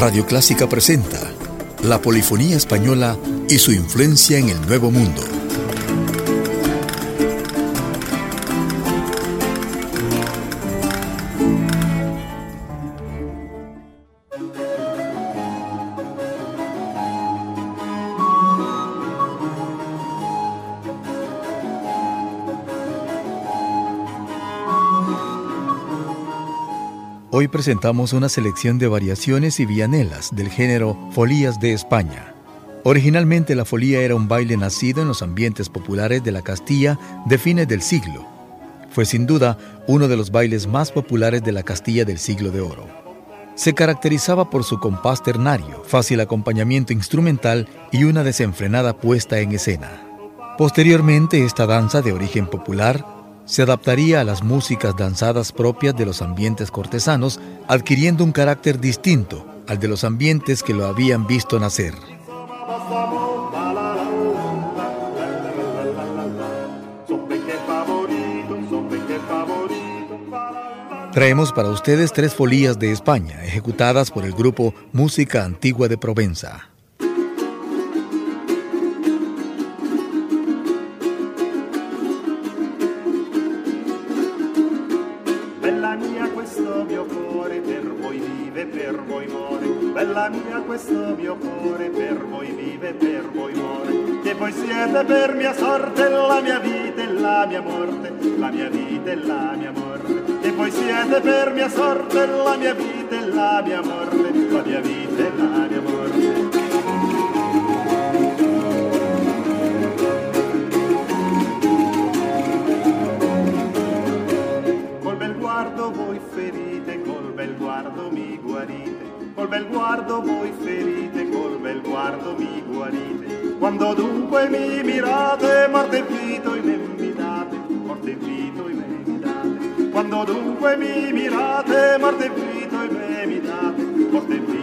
Radio Clásica presenta la polifonía española y su influencia en el Nuevo Mundo. Hoy presentamos una selección de variaciones y vianelas del género Folías de España. Originalmente la folía era un baile nacido en los ambientes populares de la Castilla de fines del siglo. Fue sin duda uno de los bailes más populares de la Castilla del siglo de oro. Se caracterizaba por su compás ternario, fácil acompañamiento instrumental y una desenfrenada puesta en escena. Posteriormente, esta danza de origen popular se adaptaría a las músicas danzadas propias de los ambientes cortesanos, adquiriendo un carácter distinto al de los ambientes que lo habían visto nacer. Traemos para ustedes tres folías de España, ejecutadas por el grupo Música Antigua de Provenza. Questo mio cuore per voi vive, per voi muore, che voi siete per mia sorte la mia vita e la mia morte, la mia vita e la mia morte, che voi siete per mia sorte la mia vita e la mia morte, la mia vita e la mia morte. Col bel guardo voi ferite, guarite col bel guardo voi ferite, col bel guardo mi guarite. Quando dunque mi mirate, morte vito in date, morte vito in date. Quando dunque mi mirate, morte vito in date, morte vito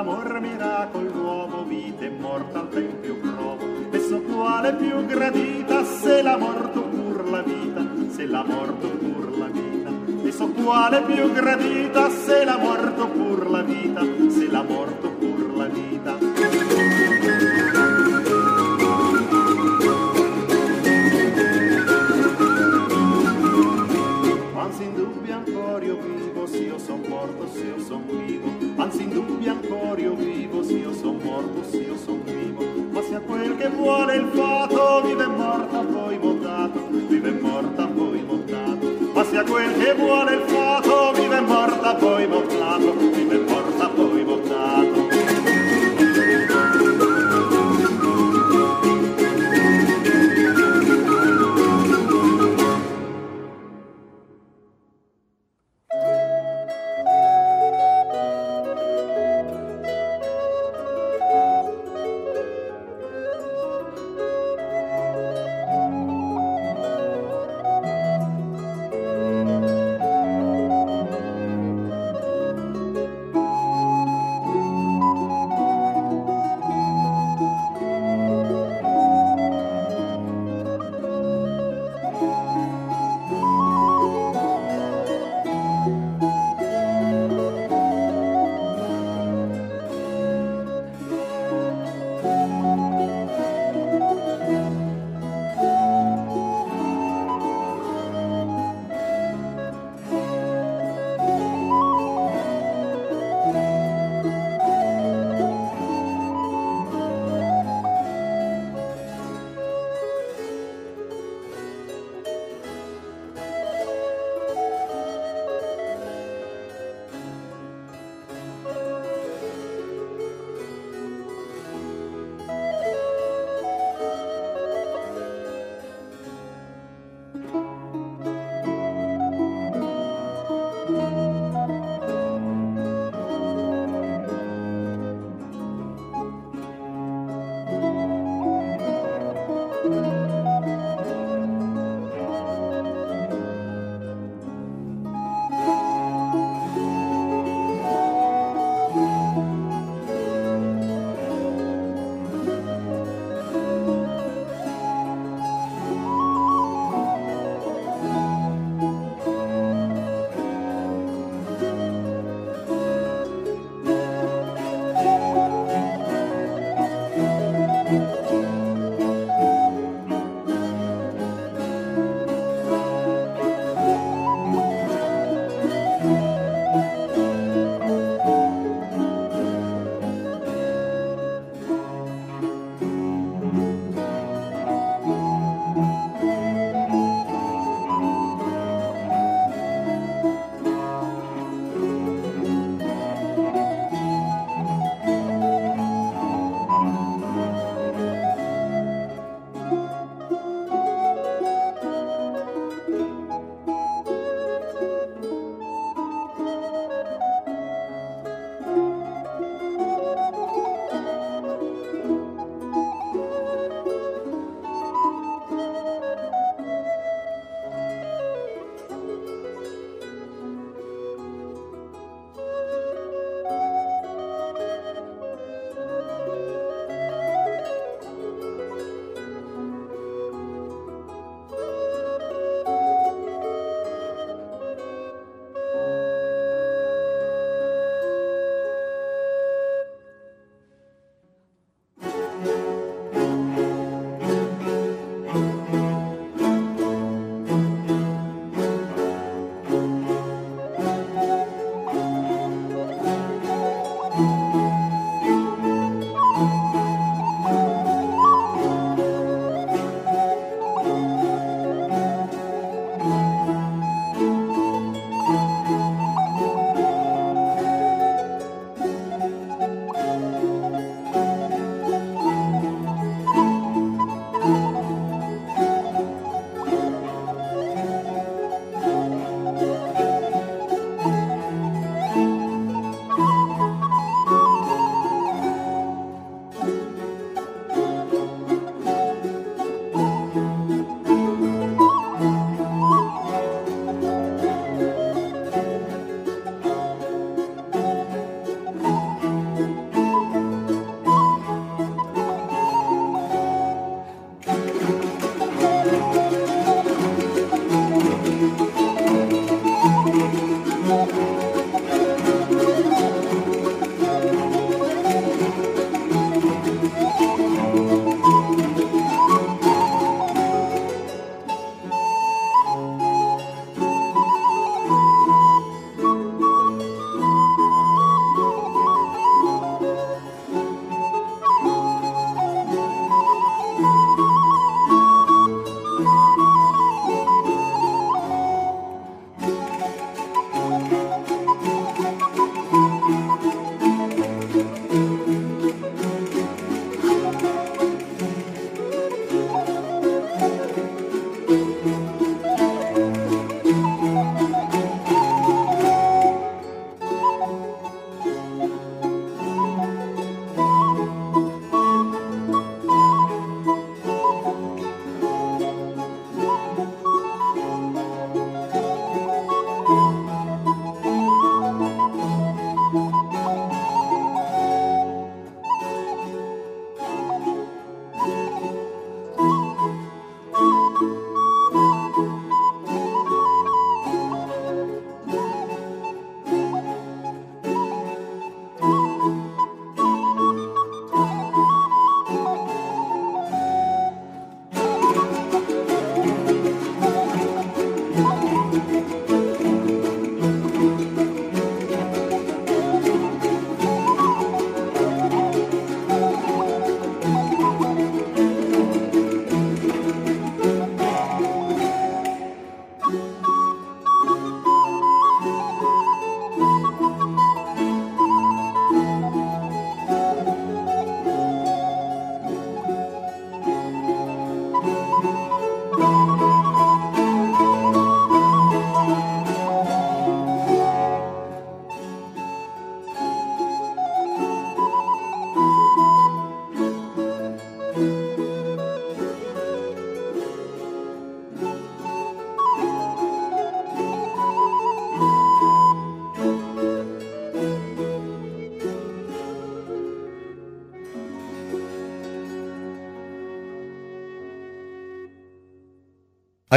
d'amor miracol nuovo, vita e morta al tempio provo. E so quale più gradita, se la morto pur la vita, se la morto pur la vita. E so quale più gradita, se la morto pur la vita, se la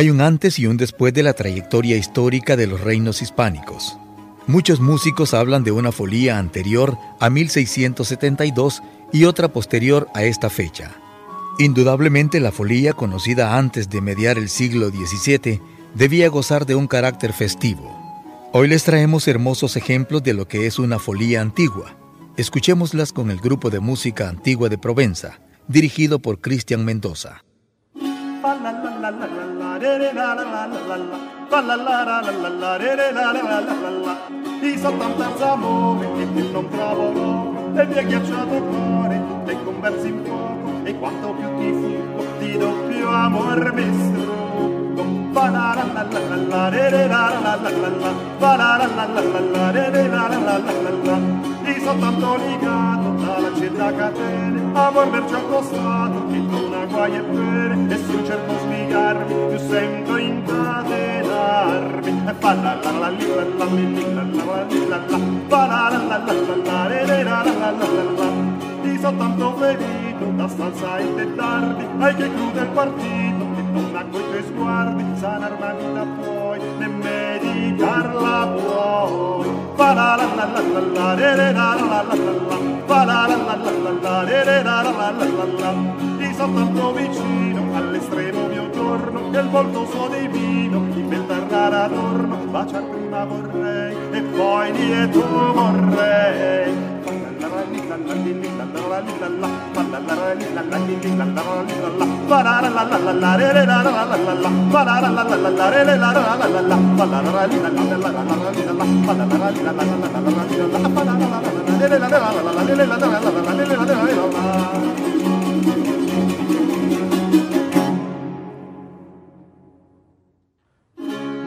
Hay un antes y un después de la trayectoria histórica de los reinos hispánicos. Muchos músicos hablan de una folía anterior a 1672 y otra posterior a esta fecha. Indudablemente la folía conocida antes de mediar el siglo XVII debía gozar de un carácter festivo. Hoy les traemos hermosos ejemplos de lo que es una folía antigua. Escuchémoslas con el grupo de música antigua de Provenza, dirigido por Cristian Mendoza. I sottanta amore che non trovo e mi ha ghiacciato il cuore e conversi in fuoco e quanto più ti fugo ti do più amor mi strugo fa ti so tanto legato dalla città catene amor perciò costato che tu una guai e bene e su cerco spiegarmi più sento incatenarmi e fa la la la li la la li la la li la la fa la la la la la la re la la la la la ti so tanto ferito da stanza e tardi ai che crude il partito ha coi tuoi sguardi sanar una vita puoi né meditarla puoi fa la la la la la la la la la la la fa la la la la la la la la la la la la ti so tanto vicino all'estremo mio giorno il volto suo divino in bel tardare adorno baciar prima vorrei e poi lieto vorrei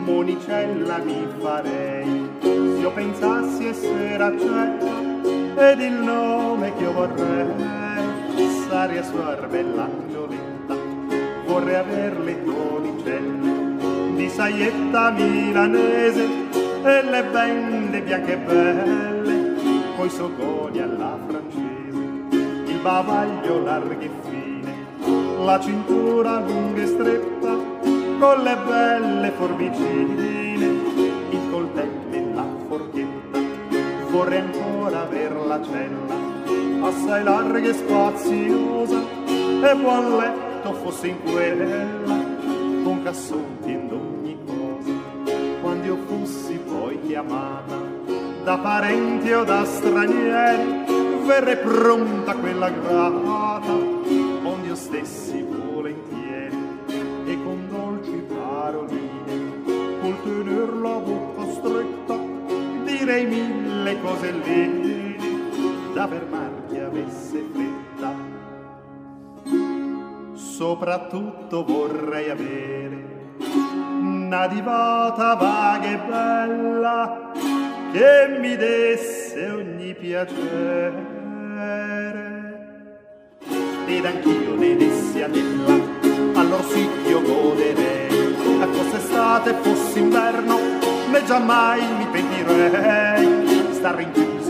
Monicella mi farei se io pensassi essere accetta ed il nome che io vorrei Saria suor bella Gioletta vorrei aver le tonicelle di saietta milanese e le bende bianche belle coi sogoni alla francese il bavaglio largo e fine la cintura lunga e stretta con le belle forbicine il coltello e la forchetta. Vorrei ancora aver la cella assai larga e spaziosa e buon letto fosse in quella con cassotti ed ogni cosa. Quando io fossi poi chiamata da parenti o da stranieri verrei pronta quella grata onde io stessi volentieri e con dolci paroline col tener la bocca stretta direi mille cose lì da fermar chi avesse fretta. Soprattutto vorrei avere una divota vaga e bella che mi desse ogni piacere. Ed anch'io ne dessi a tella allor sì io goderei e fosse estate fosse inverno né giammai mi pentirei. Star rinchiusi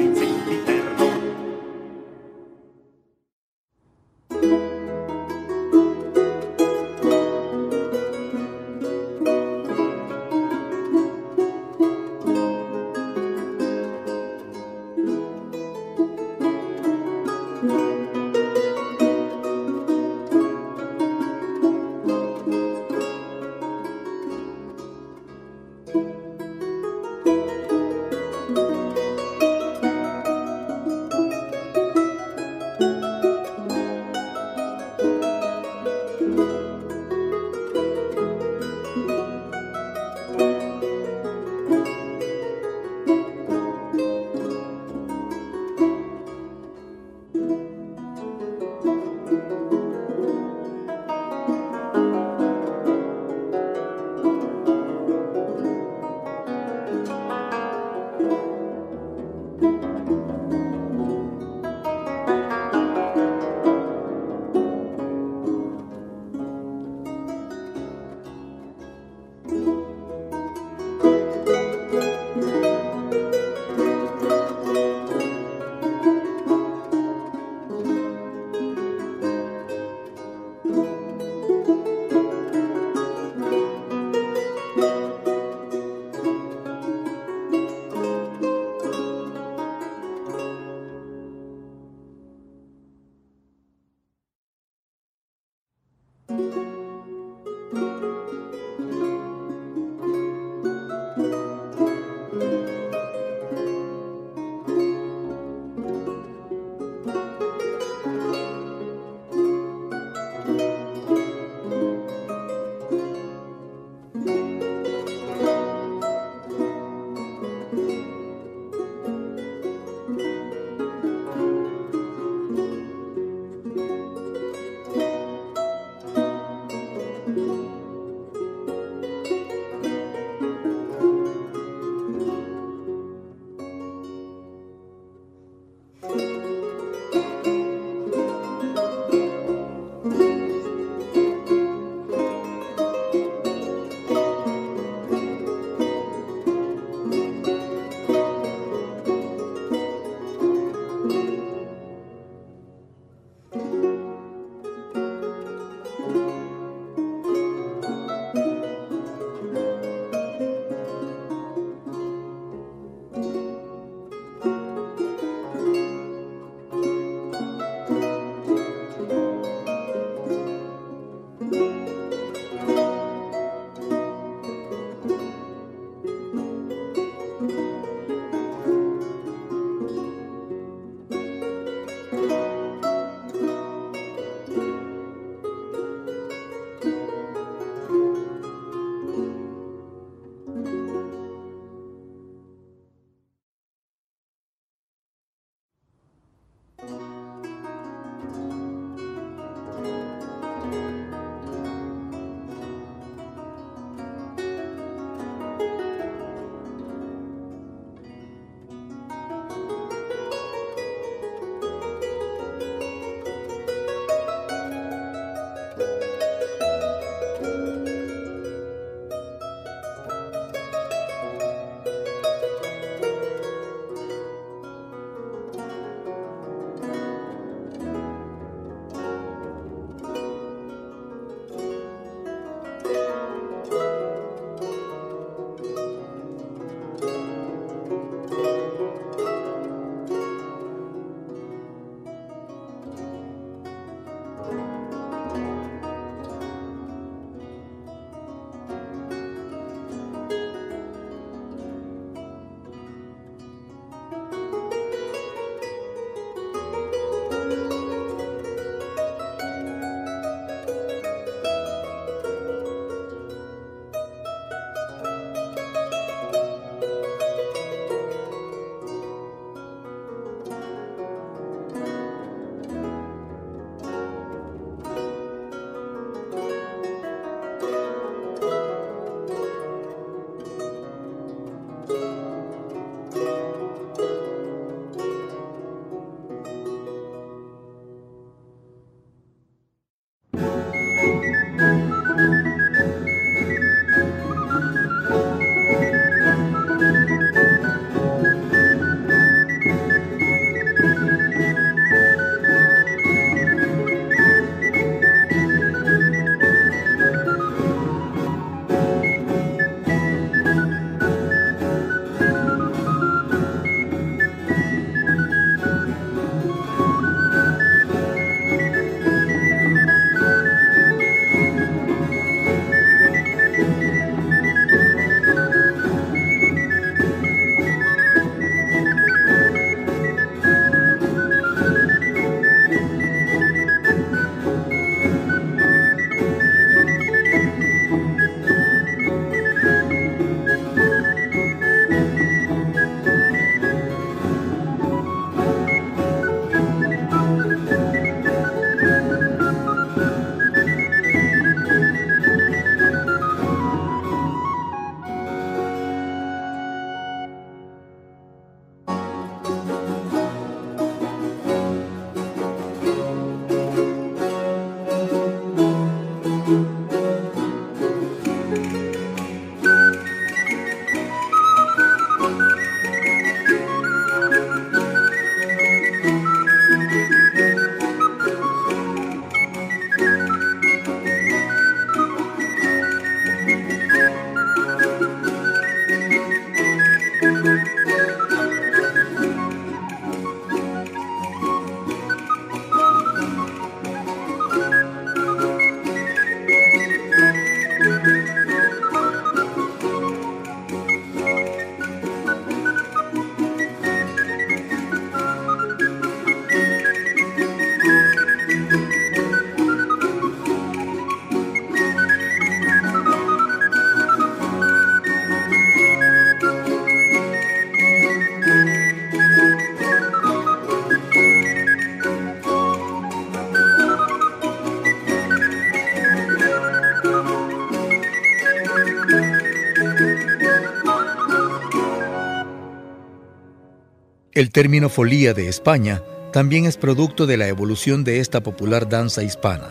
El término folía de España también es producto de la evolución de esta popular danza hispana,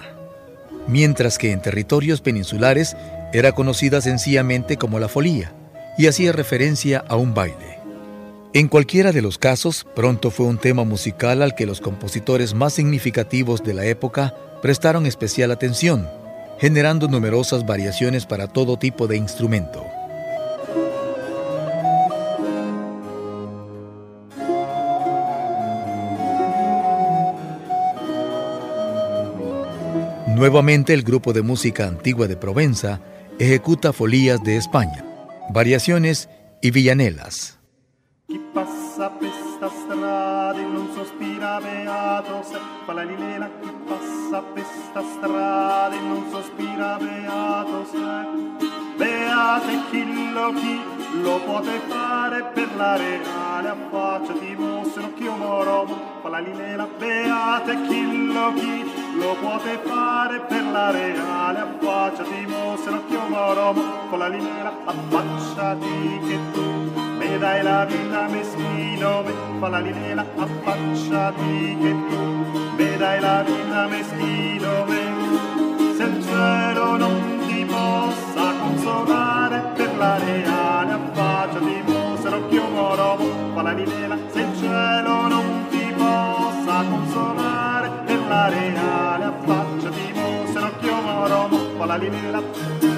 mientras que en territorios peninsulares era conocida sencillamente como la folía y hacía referencia a un baile. En cualquiera de los casos, pronto fue un tema musical al que los compositores más significativos de la época prestaron especial atención, generando numerosas variaciones para todo tipo de instrumento. Nuevamente el grupo de música antigua de Provenza ejecuta folías de España, variaciones y villanelas. Lo pote fare per la reale affacciati no chi moromo fa la lilela affacciati che tu. Me dai la vita meschino, me fa la linela, affacciati che tu. Me dai la vita meschino, me. Se il cielo non ti possa consolare per la reale, affacciati mo, se non chiumo fa la linela, se chiumo fa la linela. e tu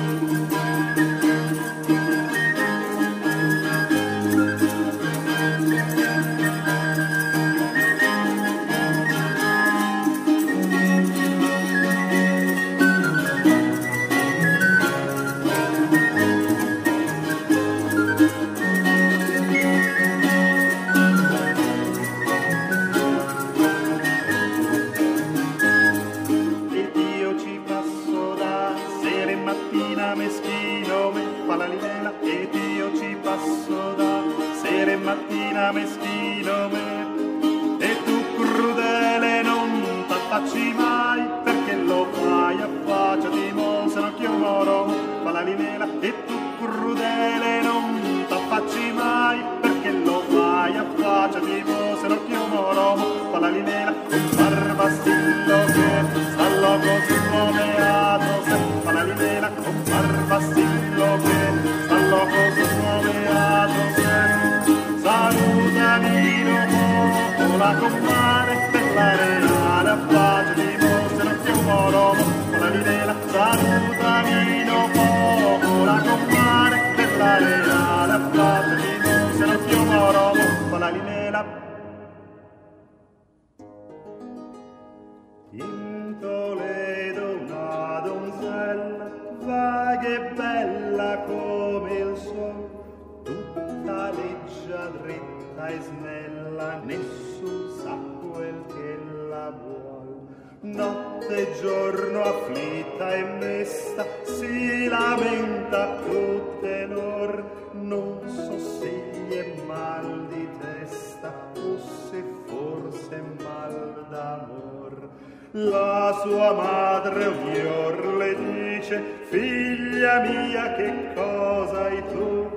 La sua madre ogni or le dice, figlia mia che cosa hai tu?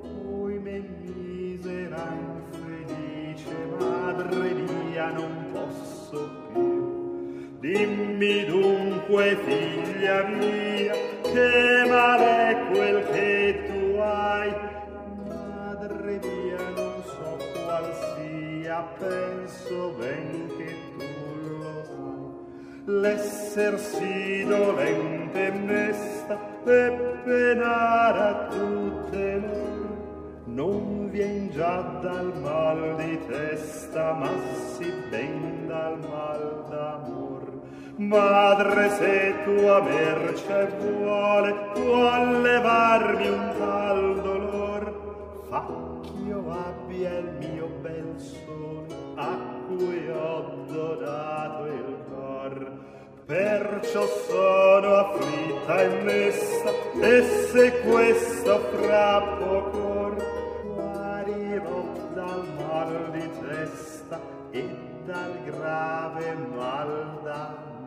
Poi me misera infelice, madre mia non posso più. Dimmi dunque, figlia mia, che male è quel che tu hai? Madre mia non so qual sia, penso ben che tu l'essersi dolente e mesta e penare a tutte lor non vien già dal mal di testa ma si ben dal mal d'amor. Madre se tua merce vuole vuol levarmi un tal dolor. Fa ch'io abbia il mio bel sole a cui ho donato il cor perciò sono afflitta e messa e se questo fra poco guarirò dal mal di testa e dal grave mal d'amor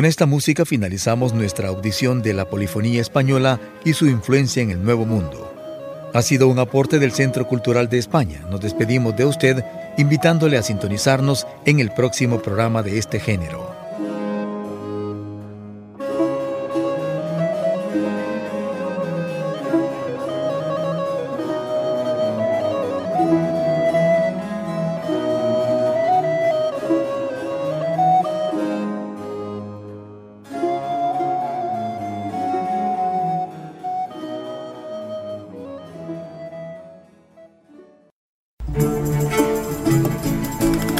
Con esta música finalizamos nuestra audición de la polifonía española y su influencia en el Nuevo Mundo. Ha sido un aporte del Centro Cultural de España. Nos despedimos de usted invitándole a sintonizarnos en el próximo programa de este género.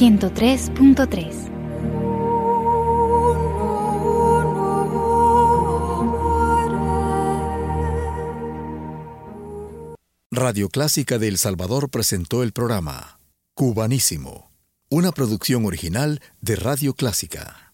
103.3. Radio Clásica de El Salvador presentó el programa Cubanísimo, una producción original de Radio Clásica.